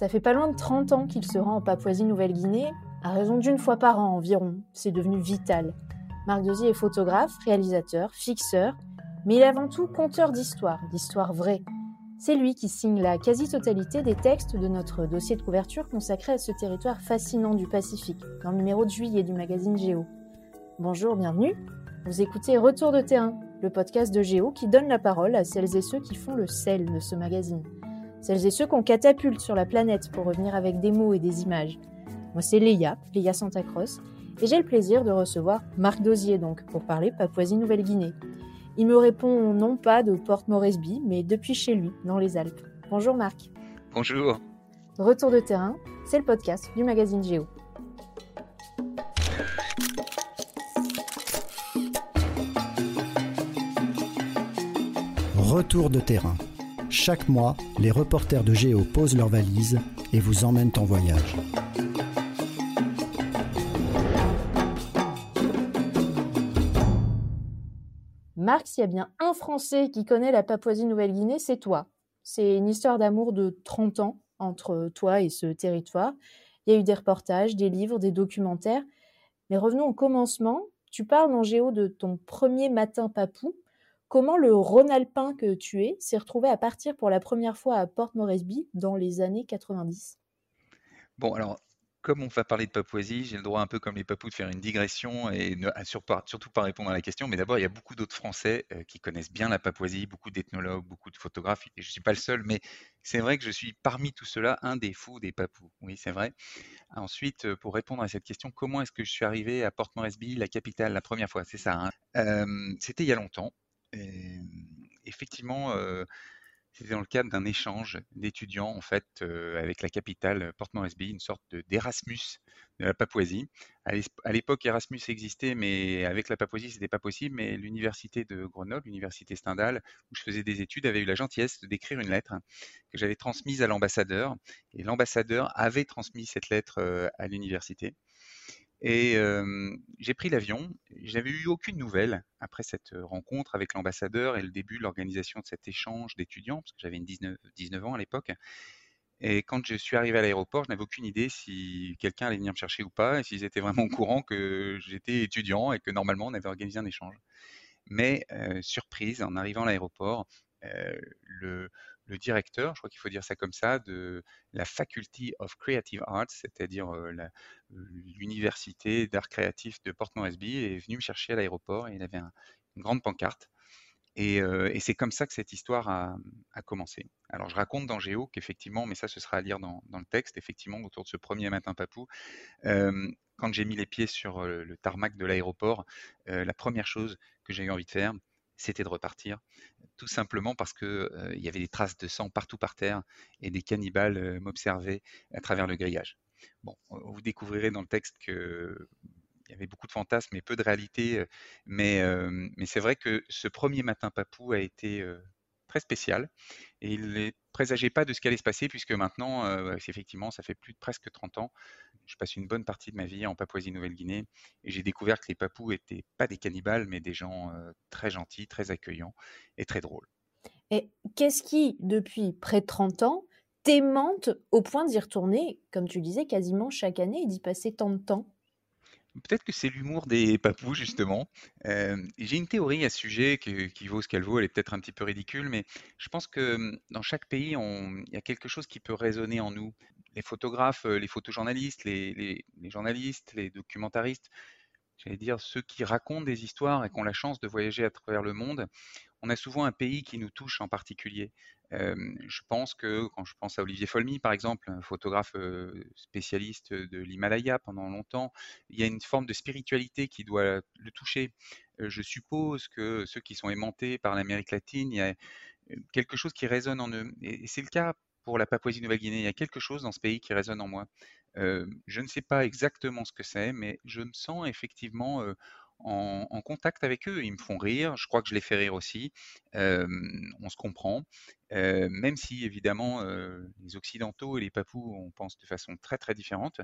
Ça fait pas loin de 30 ans qu'il se rend en Papouasie-Nouvelle-Guinée, à raison d'une fois par an environ. C'est devenu vital. Marc Dosier est photographe, réalisateur, fixeur, mais il est avant tout conteur d'histoires, d'histoires vraies. C'est lui qui signe la quasi-totalité des textes de notre dossier de couverture consacré à ce territoire fascinant du Pacifique, dans le numéro de juillet du magazine Géo. Bonjour, bienvenue. Vous écoutez Retour de terrain, le podcast de Géo qui donne la parole à celles et ceux qui font le sel de ce magazine. Celles et ceux qu'on catapulte sur la planète pour revenir avec des mots et des images. Moi, c'est Léa, Léa Santa Cross, et j'ai le plaisir de recevoir Marc Dosier, donc, pour parler Papouasie-Nouvelle-Guinée. Il me répond non pas de Port Moresby, mais depuis chez lui, dans les Alpes. Bonjour Marc. Bonjour. Retour de terrain, c'est le podcast du magazine Géo. Retour de terrain. Chaque mois, les reporters de Géo posent leurs valises et vous emmènent en voyage. Marc, s'il y a bien un Français qui connaît la Papouasie-Nouvelle-Guinée, c'est toi. C'est une histoire d'amour de 30 ans entre toi et ce territoire. Il y a eu des reportages, des livres, des documentaires. Mais revenons au commencement. Tu parles en géo de ton premier matin papou. Comment le Rhône-Alpin que tu es s'est retrouvé à partir pour la première fois à Port Moresby dans les années 90 Bon, alors, comme on va parler de Papouasie, j'ai le droit un peu comme les Papous de faire une digression et surtout pas répondre à la question. Mais d'abord, il y a beaucoup d'autres Français euh, qui connaissent bien la Papouasie, beaucoup d'ethnologues, beaucoup de photographes. Et je ne suis pas le seul, mais c'est vrai que je suis parmi tout cela un des fous des Papous. Oui, c'est vrai. Ensuite, euh, pour répondre à cette question, comment est-ce que je suis arrivé à Port Moresby, la capitale, la première fois? C'est ça. Hein. Euh, c'était il y a longtemps effectivement, c'était dans le cadre d'un échange d'étudiants en fait avec la capitale Port Moresby, une sorte d'Erasmus de la Papouasie. À l'époque, Erasmus existait, mais avec la Papouasie, c'était pas possible. Mais l'université de Grenoble, l'université Stendhal, où je faisais des études, avait eu la gentillesse d'écrire une lettre que j'avais transmise à l'ambassadeur, et l'ambassadeur avait transmis cette lettre à l'université. Et j'ai pris l'avion. J'avais eu aucune nouvelle après cette rencontre avec l'ambassadeur et le début de l'organisation de cet échange d'étudiants, parce que j'avais 19, 19 ans à l'époque. Et quand je suis arrivé à l'aéroport, je n'avais aucune idée si quelqu'un allait venir me chercher ou pas, et s'ils étaient vraiment au courant que j'étais étudiant et que normalement on avait organisé un échange. Mais surprise, en arrivant à l'aéroport, le, le directeur, je crois qu'il faut dire ça comme ça, de la Faculty of Creative Arts, c'est-à-dire l'université d'art créatif de Port Moresby, est venu me chercher à l'aéroport et il avait une grande pancarte. Et, c'est comme ça que cette histoire a, commencé. Alors je raconte dans Géo qu'effectivement, mais ça ce sera à lire dans, le texte, effectivement, autour de ce premier matin papou, quand j'ai mis les pieds sur le tarmac de l'aéroport, la première chose que j'ai eu envie de faire, c'était de repartir, tout simplement parce qu'il il y avait des traces de sang partout par terre et des cannibales m'observaient à travers le grillage. Bon, vous découvrirez dans le texte que il y avait beaucoup de fantasmes et peu de réalité, mais c'est vrai que ce premier matin papou a été très spécial. Et il ne présageait pas de ce qui allait se passer, puisque maintenant, euh, effectivement, ça fait plus de presque 30 ans. Je passe une bonne partie de ma vie en Papouasie-Nouvelle-Guinée et j'ai découvert que les Papous n'étaient pas des cannibales, mais des gens euh, très gentils, très accueillants et très drôles. Et qu'est-ce qui, depuis près de 30 ans, t'aimante au point d'y retourner, comme tu disais, quasiment chaque année et d'y passer tant de temps Peut-être que c'est l'humour des papous, justement. j'ai une théorie à ce sujet qui vaut ce qu'elle vaut. Elle est peut-être un petit peu ridicule, mais je pense que dans chaque pays, il y a quelque chose qui peut résonner en nous. Les photographes, les photojournalistes, les, les journalistes, les documentaristes, j'allais dire ceux qui racontent des histoires et qui ont la chance de voyager à travers le monde, on a souvent un pays qui nous touche en particulier. je pense que quand je pense à Olivier Folmy, par exemple, un photographe spécialiste de l'Himalaya pendant longtemps, il y a une forme de spiritualité qui doit le toucher. je suppose que ceux qui sont aimantés par l'Amérique latine, il y a quelque chose qui résonne en eux. Et c'est le cas pour la Papouasie-Nouvelle-Guinée. Il y a quelque chose dans ce pays qui résonne en moi. je ne sais pas exactement ce que c'est, mais je me sens effectivement en, contact avec eux. Ils me font rire, je crois que je les fais rire aussi. on se comprend, même si évidemment les Occidentaux et les Papous, on pense de façon très très différente,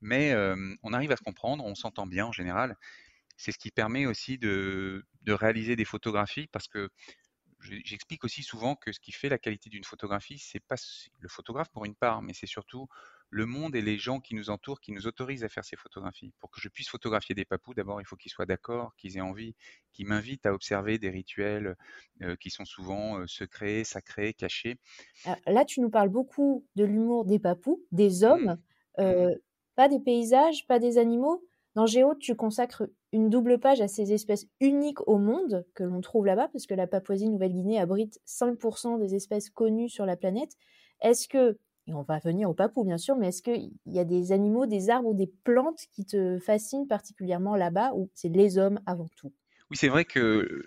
mais on arrive à se comprendre, on s'entend bien en général. C'est ce qui permet aussi de, réaliser des photographies parce que j'explique aussi souvent que ce qui fait la qualité d'une photographie, c'est pas le photographe pour une part, mais c'est surtout le monde et les gens qui nous entourent qui nous autorisent à faire ces photographies. Pour que je puisse photographier des papous, d'abord, il faut qu'ils soient d'accord, qu'ils aient envie, qu'ils m'invitent à observer des rituels euh, qui sont souvent euh, secrets, sacrés, cachés. Ah, là, tu nous parles beaucoup de l'humour des papous, des mmh. hommes, mmh. Euh, pas des paysages, pas des animaux. Dans Géo, tu consacres une double page à ces espèces uniques au monde que l'on trouve là-bas, parce que la Papouasie-Nouvelle-Guinée abrite 5% des espèces connues sur la planète. Est-ce que on va venir au papou, bien sûr, mais est-ce qu'il y a des animaux, des arbres ou des plantes qui te fascinent particulièrement là-bas, ou c'est les hommes avant tout? Oui, c'est vrai que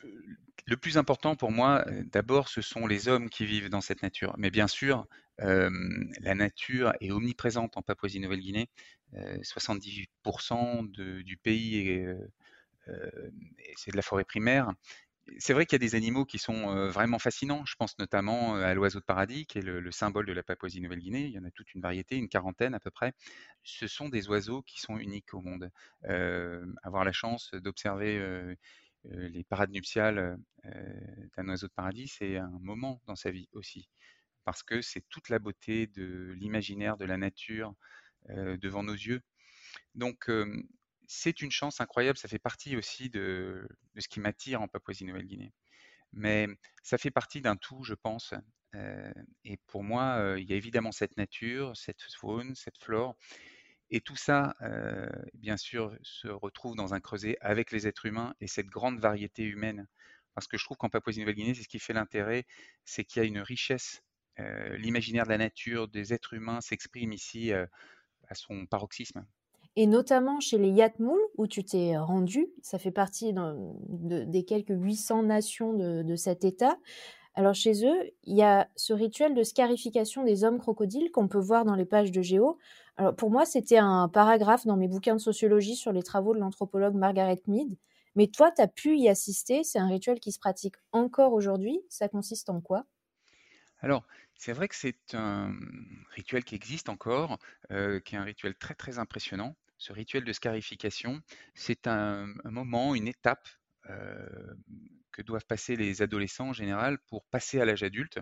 le plus important pour moi, euh, d'abord, ce sont les hommes qui vivent dans cette nature. Mais bien sûr, la nature est omniprésente en Papouasie-Nouvelle-Guinée. 70% du pays, c'est de la forêt primaire c'est vrai qu'il y a des animaux qui sont vraiment fascinants. Je pense notamment à l'oiseau de paradis, qui est le, symbole de la Papouasie-Nouvelle-Guinée. Il y en a toute une variété, une quarantaine à peu près. Ce sont des oiseaux qui sont uniques au monde. avoir la chance d'observer les parades nuptiales d'un oiseau de paradis, c'est un moment dans sa vie aussi, parce que c'est toute la beauté de l'imaginaire, de la nature devant nos yeux. Donc, c'est une chance incroyable. Ça fait partie aussi de, ce qui m'attire en Papouasie-Nouvelle-Guinée. Mais ça fait partie d'un tout, je pense. Euh, et pour moi, euh, il y a évidemment cette nature, cette faune, cette flore. Et tout ça, euh, bien sûr, se retrouve dans un creuset avec les êtres humains et cette grande variété humaine. Parce que je trouve qu'en Papouasie-Nouvelle-Guinée, c'est ce qui fait l'intérêt, c'est qu'il y a une richesse. L'imaginaire de la nature, des êtres humains s'exprime ici à son paroxysme et notamment chez les Yatmoul, où tu t'es rendu. Ça fait partie des quelques 800 nations de, cet État. Alors chez eux, il y a ce rituel de scarification des hommes crocodiles qu'on peut voir dans les pages de Géo. Alors pour moi, c'était un paragraphe dans mes bouquins de sociologie sur les travaux de l'anthropologue Margaret Mead. Mais toi, tu as pu y assister. C'est un rituel qui se pratique encore aujourd'hui. Ça consiste en quoi? Alors, c'est vrai que c'est un rituel qui existe encore, euh, qui est un rituel très très impressionnant ce rituel de scarification, c'est un, moment, une étape euh, que doivent passer les adolescents en général pour passer à l'âge adulte.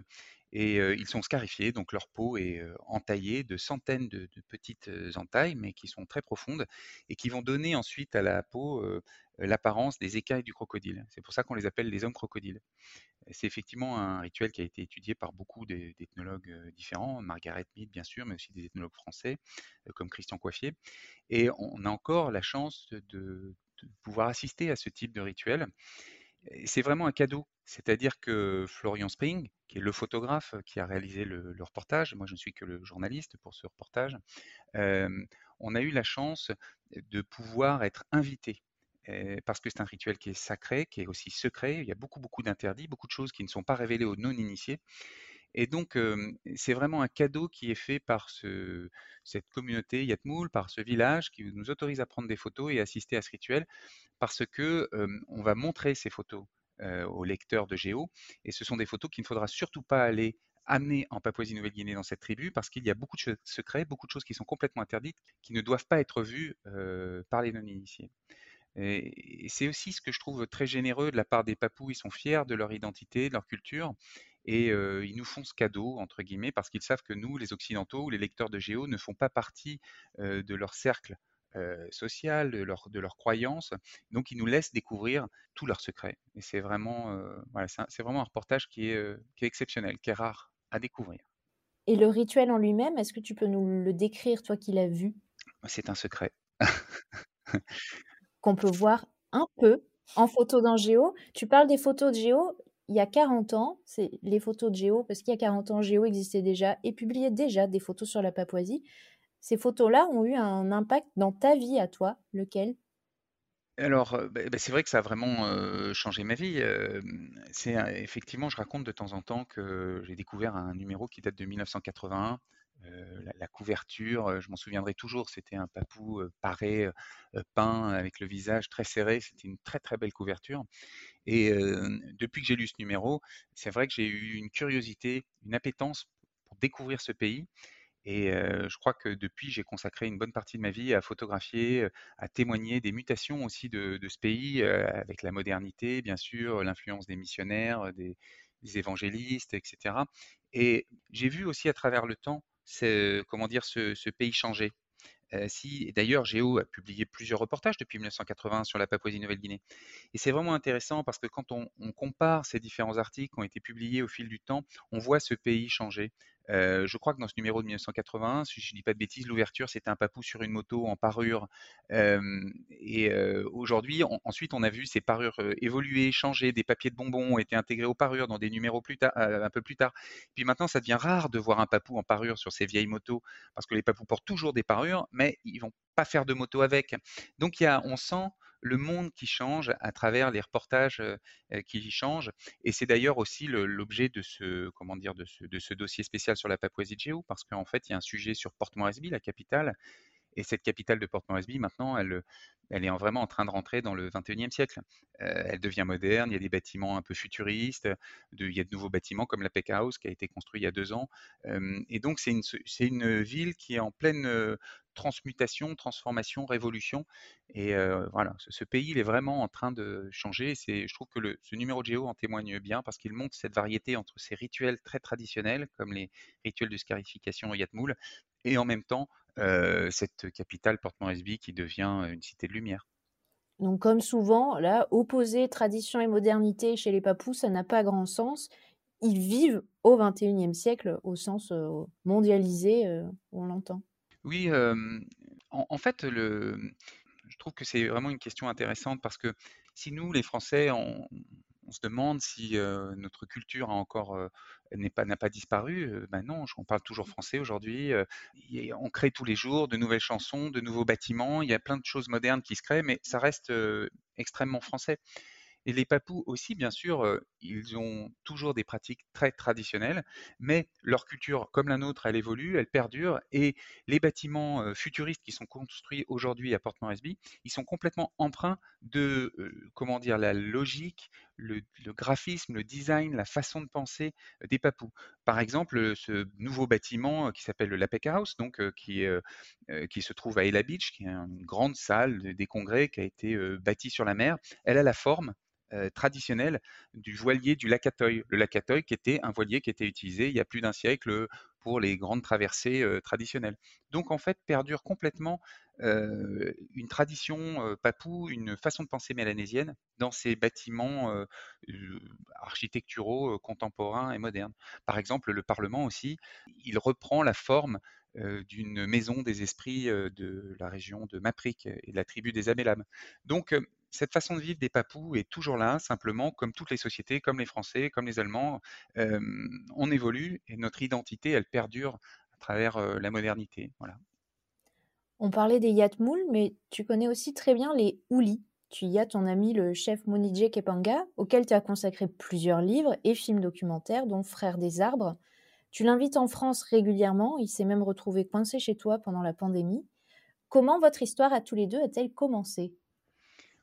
Et ils sont scarifiés, donc leur peau est entaillée de centaines de, petites entailles, mais qui sont très profondes, et qui vont donner ensuite à la peau l'apparence des écailles du crocodile. C'est pour ça qu'on les appelle les hommes crocodiles. C'est effectivement un rituel qui a été étudié par beaucoup d'ethnologues différents, Margaret Mead bien sûr, mais aussi des ethnologues français comme Christian Coiffier. Et on a encore la chance de, pouvoir assister à ce type de rituel. C'est vraiment un cadeau, c'est-à-dire que Florian Spring, qui est le photographe qui a réalisé le, reportage, moi je ne suis que le journaliste pour ce reportage, on a eu la chance de pouvoir être invité parce que c'est un rituel qui est sacré, qui est aussi secret. Il y a beaucoup, beaucoup d'interdits, beaucoup de choses qui ne sont pas révélées aux non-initiés. Et donc, c'est vraiment un cadeau qui est fait par ce, cette communauté Yatmoul, par ce village qui nous autorise à prendre des photos et assister à ce rituel, parce que on va montrer ces photos aux lecteurs de Géo. Et ce sont des photos qu'il ne faudra surtout pas aller amener en Papouasie-Nouvelle-Guinée dans cette tribu, parce qu'il y a beaucoup de secrets, beaucoup de choses qui sont complètement interdites, qui ne doivent pas être vues par les non-initiés. C'est aussi ce que je trouve très généreux de la part des Papous. Ils sont fiers de leur identité, de leur culture. Et ils nous font ce cadeau, entre guillemets, parce qu'ils savent que nous, les Occidentaux, les lecteurs de Géo, ne font pas partie de leur cercle social, de leur, de leur croyance. Donc, ils nous laissent découvrir tous leurs secrets. Et c'est vraiment, voilà, c'est vraiment un reportage qui est, qui est exceptionnel, qui est rare à découvrir. Et le rituel en lui-même, est-ce que tu peux nous le décrire, toi qui l'as vu? C'est un secret. qu'on peut voir un peu en photo dans Géo. Tu parles des photos de Géo il y a 40 ans, c'est les photos de Géo, parce qu'il y a 40 ans, Géo existait déjà et publiait déjà des photos sur la Papouasie. Ces photos-là ont eu un impact dans ta vie à toi, lequel? Alors, euh, bah, bah, c'est vrai que ça a vraiment euh, changé ma vie. Euh, effectivement, je raconte de temps en temps que j'ai découvert un numéro qui date de 1981 euh, la, couverture, euh, je m'en souviendrai toujours, c'était un papou euh, paré, peint avec le visage très serré, c'était une très très belle couverture. Et depuis que j'ai lu ce numéro, c'est vrai que j'ai eu une curiosité, une appétence pour découvrir ce pays. Et je crois que depuis, j'ai consacré une bonne partie de ma vie à photographier, à témoigner des mutations aussi de, ce pays, avec la modernité, bien sûr, l'influence des missionnaires, des, des évangélistes, etc. Et j'ai vu aussi à travers le temps, comment dire, ce pays changer. Euh, si, d'ailleurs, Géo a publié plusieurs reportages depuis 1980 sur la Papouasie-Nouvelle-Guinée. Et c'est vraiment intéressant parce que quand on, compare ces différents articles qui ont été publiés au fil du temps, on voit ce pays changer. Euh, je crois que dans ce numéro de 1981, si je ne dis pas de bêtises, l'ouverture, c'était un papou sur une moto en parure. et aujourd'hui, ensuite, on a vu ces parures évoluer, changer. Des papiers de bonbons ont été intégrés aux parures dans des numéros un peu plus tard. Puis maintenant, ça devient rare de voir un papou en parure sur ces vieilles motos parce que les papous portent toujours des parures, mais ils vont pas faire de moto avec. Donc, on sent le monde qui change à travers les reportages qui changent. Et c'est d'ailleurs aussi l'objet de ce, comment dire, de ce, de ce, dossier spécial sur la Papouasie de Géo, parce qu'en fait, il y a un sujet sur Port Moresby, la capitale. Et cette capitale de Port Moresby, maintenant, elle, elle est vraiment en train de rentrer dans le 21e siècle. elle devient moderne, il y a des bâtiments un peu futuristes, il y a de nouveaux bâtiments comme la Peck House qui a été construit il y a deux ans. et donc, c'est une, ville qui est en pleine transmutation, transformation, révolution. Et voilà, ce, pays, il est vraiment en train de changer. C'est, je trouve que ce numéro de Géo en témoigne bien parce qu'il montre cette variété entre ces rituels très traditionnels, comme les rituels de scarification au Yatmoul, et en même temps cette capitale Port Moresby qui devient une cité de lumière. Donc, comme souvent, là, opposer tradition et modernité chez les Papous, ça n'a pas grand sens. Ils vivent au XXIe siècle au sens mondialisé, on l'entend. Oui, en, fait, le, je trouve que c'est vraiment une question intéressante parce que si nous, les Français, on, se demande si notre culture a encore n'est pas n'a pas disparu. ben non, on parle toujours français aujourd'hui. on crée tous les jours de nouvelles chansons, de nouveaux bâtiments. Il y a plein de choses modernes qui se créent, mais ça reste extrêmement français. Et les Papous aussi, bien sûr, ils ont toujours des pratiques très traditionnelles, mais leur culture, comme la nôtre, elle évolue, elle perdure, et les bâtiments futuristes qui sont construits aujourd'hui à Port Moresby, ils sont complètement empreints de, comment dire, la logique, le, graphisme, le design, la façon de penser des Papous. Par exemple, ce nouveau bâtiment qui s'appelle le Lapec House, donc qui, se trouve à Ella Beach, qui est une grande salle des congrès qui a été bâtie sur la mer, elle a la forme euh, traditionnel du voilier du Lacatoy. Le Lacatoy qui était un voilier qui était utilisé il y a plus d'un siècle pour les grandes traversées traditionnelles. Donc en fait perdure complètement une tradition papou, une façon de penser mélanésienne dans ces bâtiments architecturaux contemporains et modernes. Par exemple, le Parlement aussi, il reprend la forme d'une maison des esprits de la région de Maprik et de la tribu des Amélam. Donc cette façon de vivre des Papous est toujours là, simplement, comme toutes les sociétés, comme les Français, comme les Allemands, on évolue et notre identité, elle perdure à travers la modernité. On parlait des Yatmoul, mais tu connais aussi très bien les Ouli. Tu y as ton ami le chef Monidje Kepanga, auquel tu as consacré plusieurs livres et films documentaires, dont Frères des arbres. Tu l'invites en France régulièrement, il s'est même retrouvé coincé chez toi pendant la pandémie. Comment votre histoire à tous les deux a-t-elle commencé?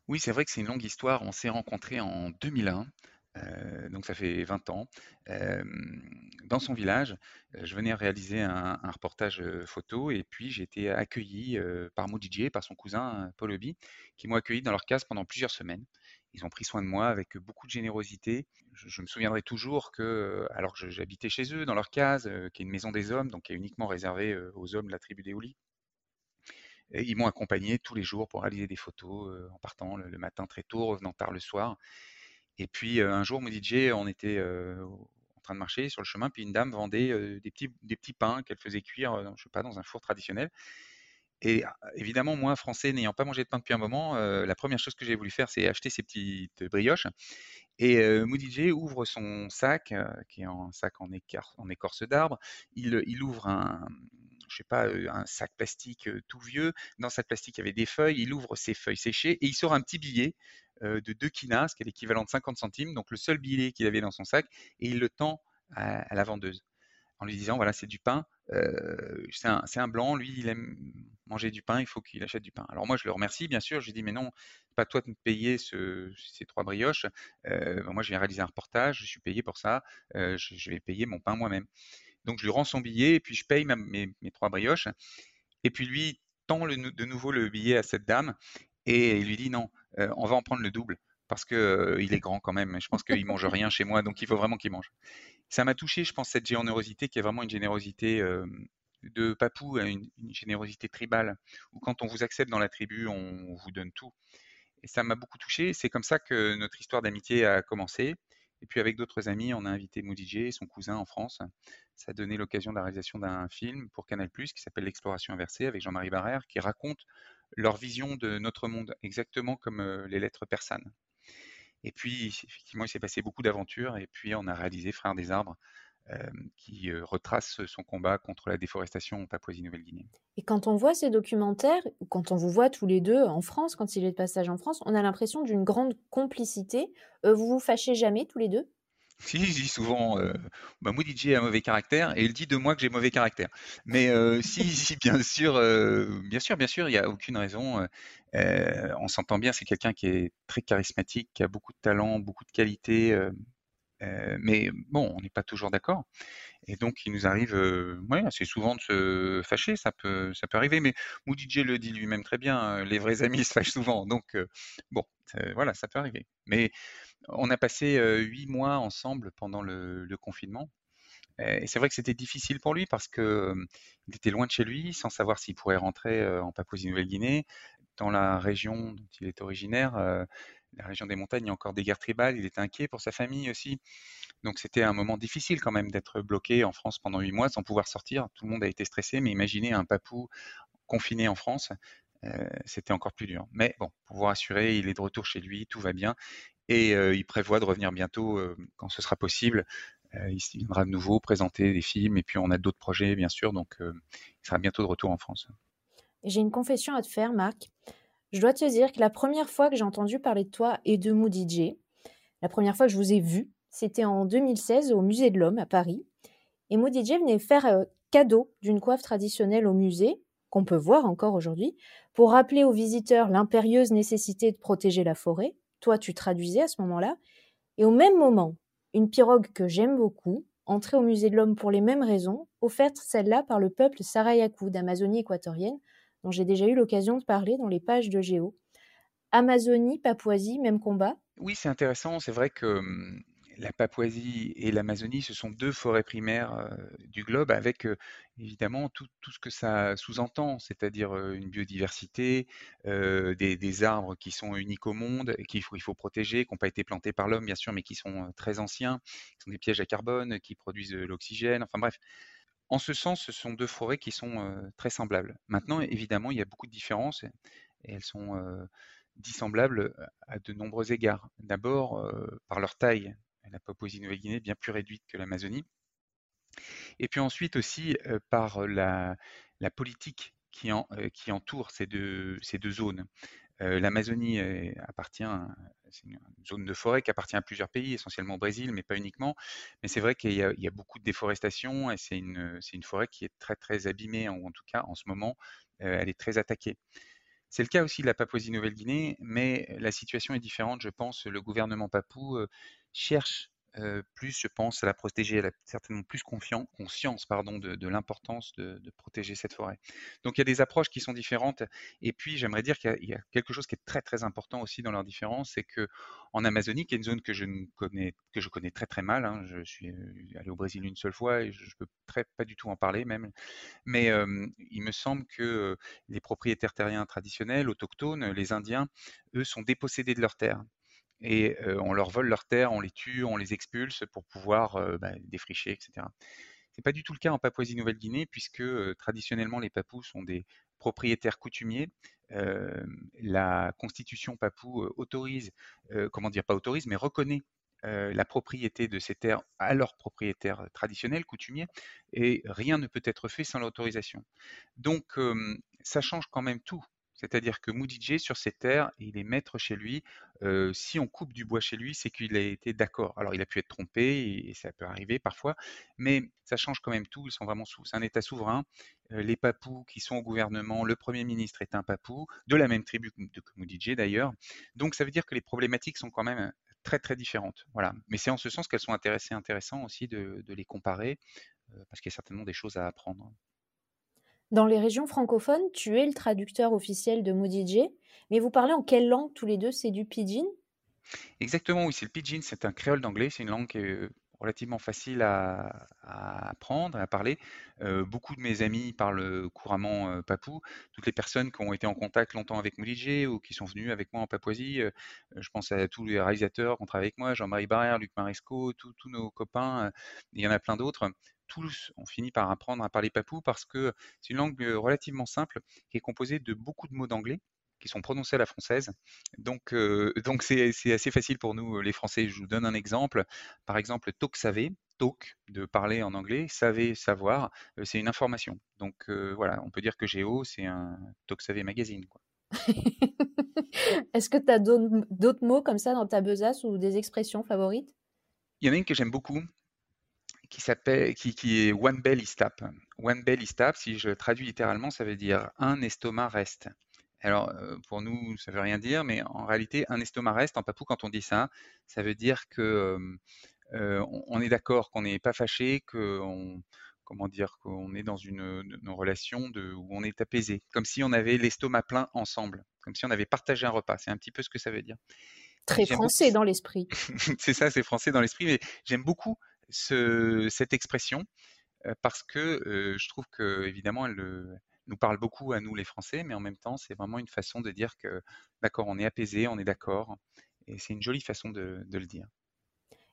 Oui, c'est vrai que c'est une longue histoire. On s'est rencontrés en 2001, euh, donc ça fait 20 ans. dans son village, euh, je venais réaliser un, reportage euh, photo et puis j'ai été accueilli par Moudidje, par son cousin Paul Obi, qui m'ont accueilli dans leur case pendant plusieurs semaines. Ils ont pris soin de moi avec beaucoup de générosité. Je, me souviendrai toujours que, alors que j'habitais chez eux, dans leur case, qui est une maison des hommes, donc qui est uniquement réservée aux hommes de la tribu des Houlis, ils m'ont accompagné tous les jours pour réaliser des photos en partant le, matin très tôt, revenant tard le soir. Et puis un jour, mon DJ, on était en train de marcher sur le chemin, puis une dame vendait des, petits, des petits pains qu'elle faisait cuire, je sais pas, dans un four traditionnel. Et ah, évidemment, moi, français, n'ayant pas mangé de pain depuis un moment, la première chose que j'ai voulu faire, c'est acheter ces petites brioches. Et euh, ouvre son sac, qui est un sac en, écorce d'arbre. Il, ouvre un, je sais pas, un sac plastique tout vieux. Dans ce plastique, il y avait des feuilles. Il ouvre ses feuilles séchées et il sort un petit billet de 2 kinas, qui est l'équivalent de 50 centimes, donc le seul billet qu'il avait dans son sac, et il le tend à, la vendeuse en lui disant voilà, c'est du pain. c'est un, blanc, lui, il aime manger du pain, il faut qu'il achète du pain. Alors moi, je le remercie, bien sûr. Je lui dis mais non, pas toi de me payer ces trois brioches. moi, je viens réaliser un reportage, je suis payé pour ça. je, vais payer mon pain moi-même. Donc je lui rends son billet et puis je paye mes, trois brioches. Et puis lui tend de nouveau le billet à cette dame et il lui dit non, on va en prendre le double. parce que il est grand quand même. Je pense qu'il mange rien chez moi, donc il faut vraiment qu'il mange. Ça m'a touché, je pense, cette générosité qui est vraiment une générosité de papou, une, une, générosité tribale, où quand on vous accepte dans la tribu, on vous donne tout. Et ça m'a beaucoup touché. C'est comme ça que notre histoire d'amitié a commencé. Et puis avec d'autres amis, on a invité Moody et son cousin en France. Ça a donné l'occasion de la réalisation d'un film pour Canal+, qui s'appelle L'exploration inversée avec Jean-Marie Barrère, qui raconte leur vision de notre monde, exactement comme les lettres persanes. Et puis, effectivement, il s'est passé beaucoup d'aventures, et puis on a réalisé Frères des arbres, qui retrace son combat contre la déforestation en Papouasie-Nouvelle-Guinée. Et quand on voit ces documentaires, quand on vous voit tous les deux en France, quand il est de passage en France, on a l'impression d'une grande complicité. vous vous fâchez jamais tous les deux? Si, je dis souvent, euh, bah, Moody a mauvais caractère et il dit de moi que j'ai mauvais caractère. Mais si, si, bien sûr, bien sûr, bien sûr, il n'y a aucune raison. on s'entend bien, c'est quelqu'un qui est très charismatique, qui a beaucoup de talent, beaucoup de qualité. mais bon, on n'est pas toujours d'accord. Et donc, il nous arrive ouais, assez souvent de se fâcher, ça peut, ça peut arriver. Mais Moody le dit lui-même très bien, les vrais amis se fâchent souvent. Donc, bon, voilà, ça peut arriver. Mais on a passé huit mois ensemble pendant le, confinement. Et c'est vrai que c'était difficile pour lui parce qu'il était loin de chez lui, sans savoir s'il pourrait rentrer en Papouasie-Nouvelle-Guinée. Dans la région dont il est originaire, la région des montagnes, il y a encore des guerres tribales. Il était inquiet pour sa famille aussi. Donc c'était un moment difficile quand même d'être bloqué en France pendant huit mois sans pouvoir sortir. Tout le monde a été stressé, mais imaginez un papou confiné en France, c'était encore plus dur. Mais bon, pour vous rassurer, il est de retour chez lui, tout va bien et il prévoit de revenir bientôt quand ce sera possible. il viendra de nouveau présenter des films et puis on a d'autres projets bien sûr, donc il sera bientôt de retour en France. J'ai une confession à te faire, Marc. Je dois te dire que la première fois que j'ai entendu parler de toi et de Moody J, la première fois que je vous ai vu, c'était en 2016 au Musée de l'Homme à Paris. Et Moody J venait faire cadeau d'une coiffe traditionnelle au musée, qu'on peut voir encore aujourd'hui, pour rappeler aux visiteurs l'impérieuse nécessité de protéger la forêt, toi tu traduisais à ce moment-là. Et au même moment, une pirogue que j'aime beaucoup, entrée au musée de l'homme pour les mêmes raisons, offerte celle-là par le peuple Sarayaku d'Amazonie équatorienne, dont j'ai déjà eu l'occasion de parler dans les pages de Géo. Amazonie, Papouasie, même combat? Oui, c'est intéressant. C'est vrai que hum, la Papouasie et l'Amazonie, ce sont deux forêts primaires du globe avec évidemment tout, ce que ça sous-entend, c'est-à-dire une biodiversité, des, arbres qui sont uniques au monde, qu'il faut, faut protéger, qui n'ont pas été plantés par l'homme bien sûr, mais qui sont très anciens, qui sont des pièges à carbone, qui produisent l'oxygène, enfin bref. En ce sens, ce sont deux forêts qui sont très semblables. Maintenant, évidemment, il y a beaucoup de différences et, elles sont dissemblables à de nombreux égards. D'abord, par leur taille la Papouasie-Nouvelle-Guinée bien plus réduite que l'Amazonie. Et puis ensuite aussi par la, politique qui, entoure ces deux, zones. L'Amazonie appartient, c'est une zone de forêt qui appartient à plusieurs pays, essentiellement au Brésil, mais pas uniquement. Mais c'est vrai qu'il y, a beaucoup de déforestation et c'est une, forêt qui est très très abîmée, ou en tout cas en ce moment, elle est très attaquée. C'est le cas aussi de la Papouasie-Nouvelle-Guinée, mais la situation est différente. Je pense le gouvernement papou cherche plus, je pense, à la protéger. Elle a certainement plus conscience pardon, de, l'importance de, protéger cette forêt. Donc il y a des approches qui sont différentes. Et puis j'aimerais dire qu'il y, a quelque chose qui est très très important aussi dans leur différence, c'est que en Amazonie, qui est une zone que je connais très très mal. Hein, je suis allé au Brésil une seule fois et je, ne peux pas du tout en parler même. Mais il me semble que les propriétaires terriens traditionnels, autochtones, les Indiens, eux, sont dépossédés de leurs terres et on leur vole leurs terres, on les tue, on les expulse pour pouvoir bah, défricher, etc. Ce n'est pas du tout le cas en Papouasie-Nouvelle-Guinée, puisque traditionnellement les Papous sont des propriétaires coutumiers. la constitution papou autorise, comment dire, pas autorise, mais reconnaît la propriété de ces terres à leurs propriétaires traditionnels, coutumiers, et rien ne peut être fait sans l'autorisation. Donc, ça change quand même tout c'est-à-dire que Moody sur ses terres, il est maître chez lui. si on coupe du bois chez lui, c'est qu'il a été d'accord. Alors, il a pu être trompé, et, ça peut arriver parfois, mais ça change quand même tout. Ils sont vraiment sous. C'est un État souverain. les papous qui sont au gouvernement, le Premier ministre est un papou, de la même tribu que Moody d'ailleurs. Donc, ça veut dire que les problématiques sont quand même très, très différentes. Mais c'est en ce sens qu'elles sont intéressées, intéressant aussi de les comparer, parce qu'il y a certainement des choses à apprendre. Dans les régions francophones, tu es le traducteur officiel de Moody mais vous parlez en quelle langue tous les deux? C'est du pidgin? Exactement, oui, c'est le pidgin, c'est un créole d'anglais, c'est une langue qui est relativement facile à, apprendre, à parler. Euh, beaucoup de mes amis parlent couramment euh, papou. Toutes les personnes qui ont été en contact longtemps avec Moulidje ou qui sont venues avec moi en Papouasie, euh, je pense à tous les réalisateurs qui ont travaillé avec moi, Jean-Marie Barrère, Luc Maresco, tous nos copains, il y en a plein d'autres. Tous ont fini par apprendre à parler papou parce que c'est une langue relativement simple qui est composée de beaucoup de mots d'anglais qui sont prononcés à la française. Donc, euh, donc c'est, assez facile pour nous, les Français. Je vous donne un exemple. Par exemple, talk saver, talk de parler en anglais, saver, savoir, euh, c'est une information. Donc euh, voilà, on peut dire que Géo, c'est un talk saver magazine. Est-ce que tu as d'autres, mots comme ça dans ta besace ou des expressions favorites? Il y en a une que j'aime beaucoup, qui s'appelle, qui, qui, est One Bell Istap. One Bell Istap, si je traduis littéralement, ça veut dire un estomac reste. Alors, pour nous, ça veut rien dire, mais en réalité, un estomac reste en papou, quand on dit ça, ça veut dire que on, est d'accord, qu'on n'est pas fâché, qu'on comment dire, qu'on est dans une, relation de, où on est apaisé, comme si on avait l'estomac plein ensemble, comme si on avait partagé un repas. C'est un petit peu ce que ça veut dire. Très français dans l'esprit. c'est ça, c'est français dans l'esprit, mais j'aime beaucoup cette expression parce que je trouve que évidemment elle, nous parle beaucoup à nous les Français, mais en même temps, c'est vraiment une façon de dire que, d'accord, on est apaisé, on est d'accord, et c'est une jolie façon de, le dire.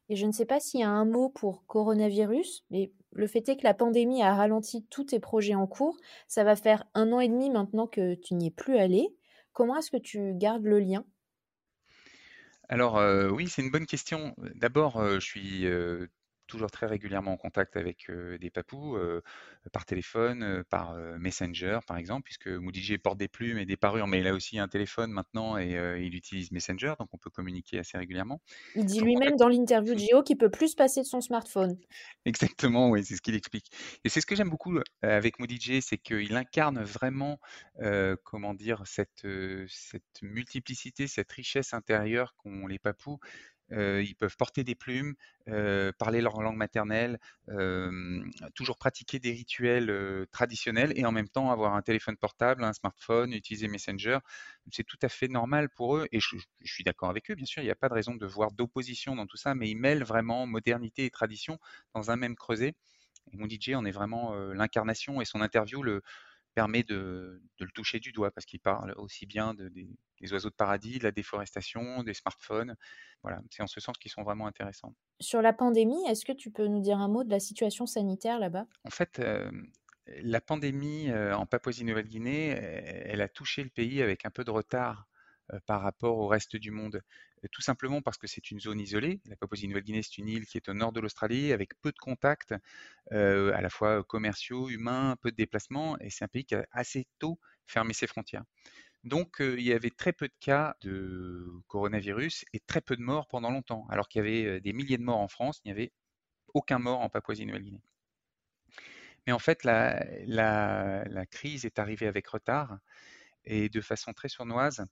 Et je ne sais pas s'il y a un mot pour coronavirus, mais le fait est que la pandémie a ralenti tous tes projets en cours. Ça va faire un an et demi maintenant que tu n'y es plus allé. Comment est-ce que tu gardes le lien? Alors euh, oui, c'est une bonne question. D'abord, euh, je suis euh, toujours très régulièrement en contact avec des papous, par téléphone, par Messenger par exemple, puisque Moody porte des plumes et des parures, mais il a aussi un téléphone maintenant et il utilise Messenger, donc on peut communiquer assez régulièrement. Il dit lui-même dans l'interview de Géo qu'il peut plus se passer de son smartphone. Exactement, oui, c'est ce qu'il explique. Et c'est ce que j'aime beaucoup avec Moody c'est qu'il incarne vraiment, comment dire, cette, cette multiplicité, cette richesse intérieure qu'ont les papous ils peuvent porter des plumes, parler leur langue maternelle, toujours pratiquer des rituels traditionnels et en même temps avoir un téléphone portable, un smartphone, utiliser Messenger. C'est tout à fait normal pour eux et je, suis d'accord avec eux, bien sûr, il n'y a pas de raison de voir d'opposition dans tout ça, mais ils mêlent vraiment modernité et tradition dans un même creuset. Et mon DJ en est vraiment l'incarnation et son interview le, permet de, le toucher du doigt parce qu'il parle aussi bien des, oiseaux de paradis, de la déforestation, des smartphones. Voilà, c'est en ce sens qu'ils sont vraiment intéressants. Sur la pandémie, est-ce que tu peux nous dire un mot de la situation sanitaire là-bas? En fait, la pandémie en Papouasie-Nouvelle-Guinée, elle a touché le pays avec un peu de retard par rapport au reste du monde tout simplement parce que c'est une zone isolée. La Papouasie-Nouvelle-Guinée, c'est une île qui est au nord de l'Australie, avec peu de contacts, à la fois commerciaux, humains, peu de déplacements, et c'est un pays qui a assez tôt fermé ses frontières. Donc, il y avait très peu de cas de coronavirus et très peu de morts pendant longtemps, alors qu'il y avait des milliers de morts en France, il n'y avait aucun mort en Papouasie-Nouvelle-Guinée. Mais en fait, la, la, crise est arrivée avec retard et de façon très sournoise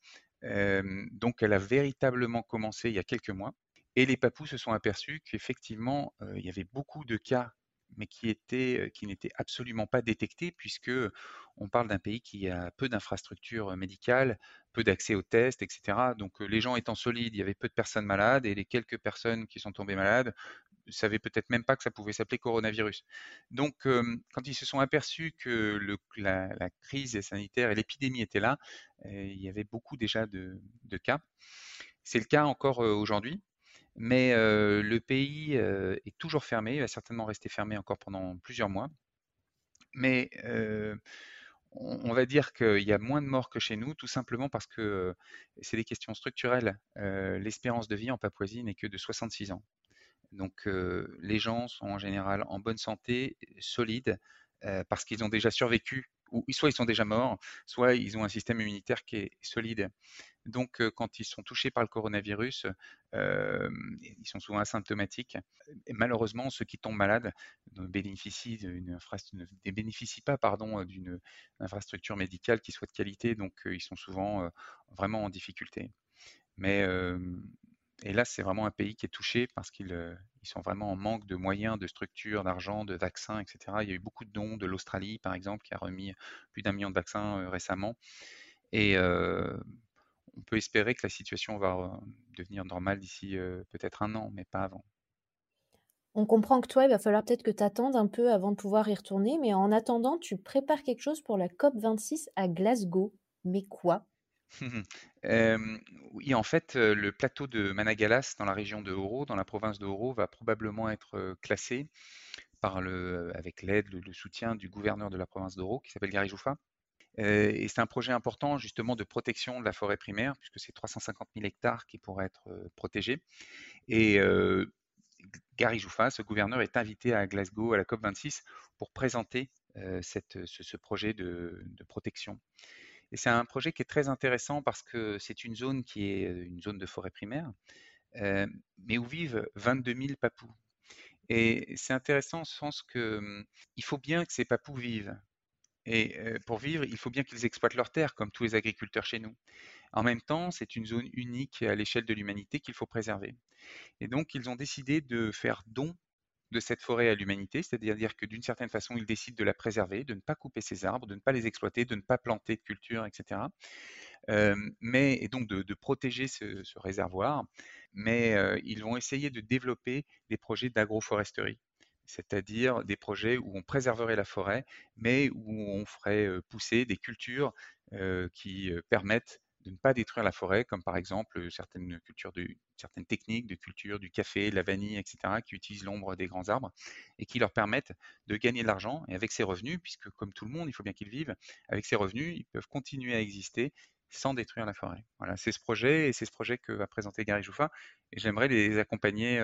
donc, elle a véritablement commencé il y a quelques mois. Et les papous se sont aperçus qu'effectivement, il y avait beaucoup de cas, mais qui, qui n'étaient absolument pas détectés, puisque on parle d'un pays qui a peu d'infrastructures médicales, peu d'accès aux tests, etc. Donc, les gens étant solides, il y avait peu de personnes malades, et les quelques personnes qui sont tombées malades ne savaient peut-être même pas que ça pouvait s'appeler coronavirus. Donc, quand ils se sont aperçus que la, crise sanitaire et l'épidémie étaient là, il y avait beaucoup déjà de, cas. C'est le cas encore aujourd'hui, mais le pays est toujours fermé, il va certainement rester fermé encore pendant plusieurs mois. Mais on, va dire qu'il y a moins de morts que chez nous, tout simplement parce que c'est des questions structurelles. L'espérance de vie en Papouasie n'est que de 66 ans. Donc les gens sont en général en bonne santé, solides, parce qu'ils ont déjà survécu, ou soit ils sont déjà morts, soit ils ont un système immunitaire qui est solide. Donc quand ils sont touchés par le coronavirus, ils sont souvent asymptomatiques. Et malheureusement, ceux qui tombent malades ne bénéficient, ne bénéficient pas d'une infrastructure médicale qui soit de qualité, donc ils sont souvent vraiment en difficulté. Mais et là, c'est vraiment un pays qui est touché parce qu'ils euh, sont vraiment en manque de moyens, de structures, d'argent, de vaccins, etc. Il y a eu beaucoup de dons de l'Australie, par exemple, qui a remis plus d'un million de vaccins euh, récemment. Et euh, on peut espérer que la situation va devenir normale d'ici peut-être un an, mais pas avant. On comprend que toi, il va falloir peut-être que tu attendes un peu avant de pouvoir y retourner, mais en attendant, tu prépares quelque chose pour la COP26 à Glasgow. Mais quoi? oui, en fait, le plateau de Managalas, dans la région de Oro, dans la province de Oro, va probablement être classé avec l'aide, le, soutien du gouverneur de la province d'Oro, qui s'appelle Gary Joufa. et c'est un projet important justement de protection de la forêt primaire, puisque c'est 350 000 hectares qui pourraient être protégés. Et Gary Joufa, ce gouverneur, est invité à Glasgow à la COP26 pour présenter ce, projet de protection. Et c'est un projet qui est très intéressant parce que c'est une zone qui est une zone de forêt primaire, mais où vivent 22 000 papous. Et c'est intéressant en ce sens qu'il mmh, faut bien que ces papous vivent. Et pour vivre, il faut bien qu'ils exploitent leurs terres, comme tous les agriculteurs chez nous. En même temps, c'est une zone unique à l'échelle de l'humanité qu'il faut préserver. Et donc, ils ont décidé de faire don de cette forêt à l'humanité, c'est-à-dire que d'une certaine façon, ils décident de la préserver, de ne pas couper ses arbres, de ne pas les exploiter, de ne pas planter de cultures, etc. mais, et donc de, protéger ce, réservoir, mais ils vont essayer de développer des projets d'agroforesterie, c'est-à-dire des projets où on préserverait la forêt, mais où on ferait pousser des cultures qui permettent de ne pas détruire la forêt, comme par exemple certaines cultures de, certaines techniques de culture du café, de la vanille, etc., qui utilisent l'ombre des grands arbres et qui leur permettent de gagner de l'argent. Et avec ces revenus, puisque comme tout le monde, il faut bien qu'ils vivent, avec ces revenus, ils peuvent continuer à exister sans détruire la forêt. Voilà, c'est ce projet et c'est ce projet que va présenter Gary Jouffa. Et j'aimerais les accompagner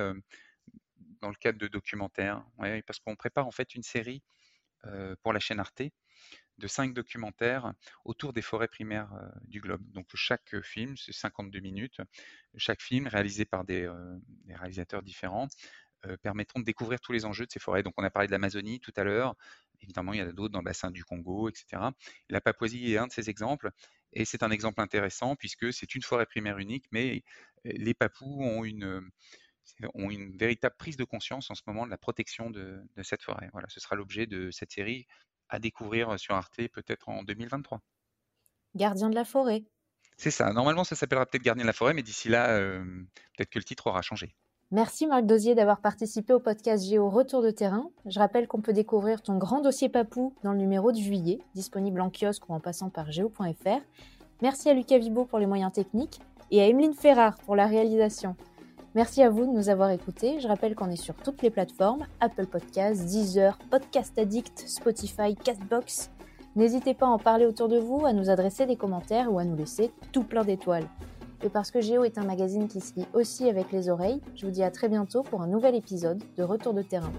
dans le cadre de documentaires, parce qu'on prépare en fait une série pour la chaîne Arte de cinq documentaires autour des forêts primaires du globe. Donc chaque film, c'est 52 minutes. Chaque film, réalisé par des, réalisateurs différents, permettront de découvrir tous les enjeux de ces forêts. Donc on a parlé de l'Amazonie tout à l'heure. Évidemment, il y en a d'autres dans le bassin du Congo, etc. la Papouasie est un de ces exemples. Et c'est un exemple intéressant puisque c'est une forêt primaire unique, mais les Papous ont une, ont une véritable prise de conscience en ce moment de la protection de, de cette forêt. Voilà, ce sera l'objet de cette série à découvrir sur Arte peut-être en 2023. Gardien de la forêt. C'est ça. Normalement, ça s'appellera peut-être Gardien de la forêt, mais d'ici là, euh, peut-être que le titre aura changé. Merci Marc Dosier d'avoir participé au podcast Géo Retour de terrain. Je rappelle qu'on peut découvrir ton grand dossier papou dans le numéro de juillet, disponible en kiosque ou en passant par géo.fr. Merci à Lucas Vibo pour les moyens techniques et à Emeline Ferrard pour la réalisation. Merci à vous de nous avoir écoutés. Je rappelle qu'on est sur toutes les plateformes Apple Podcasts, Deezer, Podcast Addict, Spotify, Castbox. N'hésitez pas à en parler autour de vous, à nous adresser des commentaires ou à nous laisser tout plein d'étoiles. Et parce que Géo est un magazine qui se lit aussi avec les oreilles, je vous dis à très bientôt pour un nouvel épisode de Retour de terrain.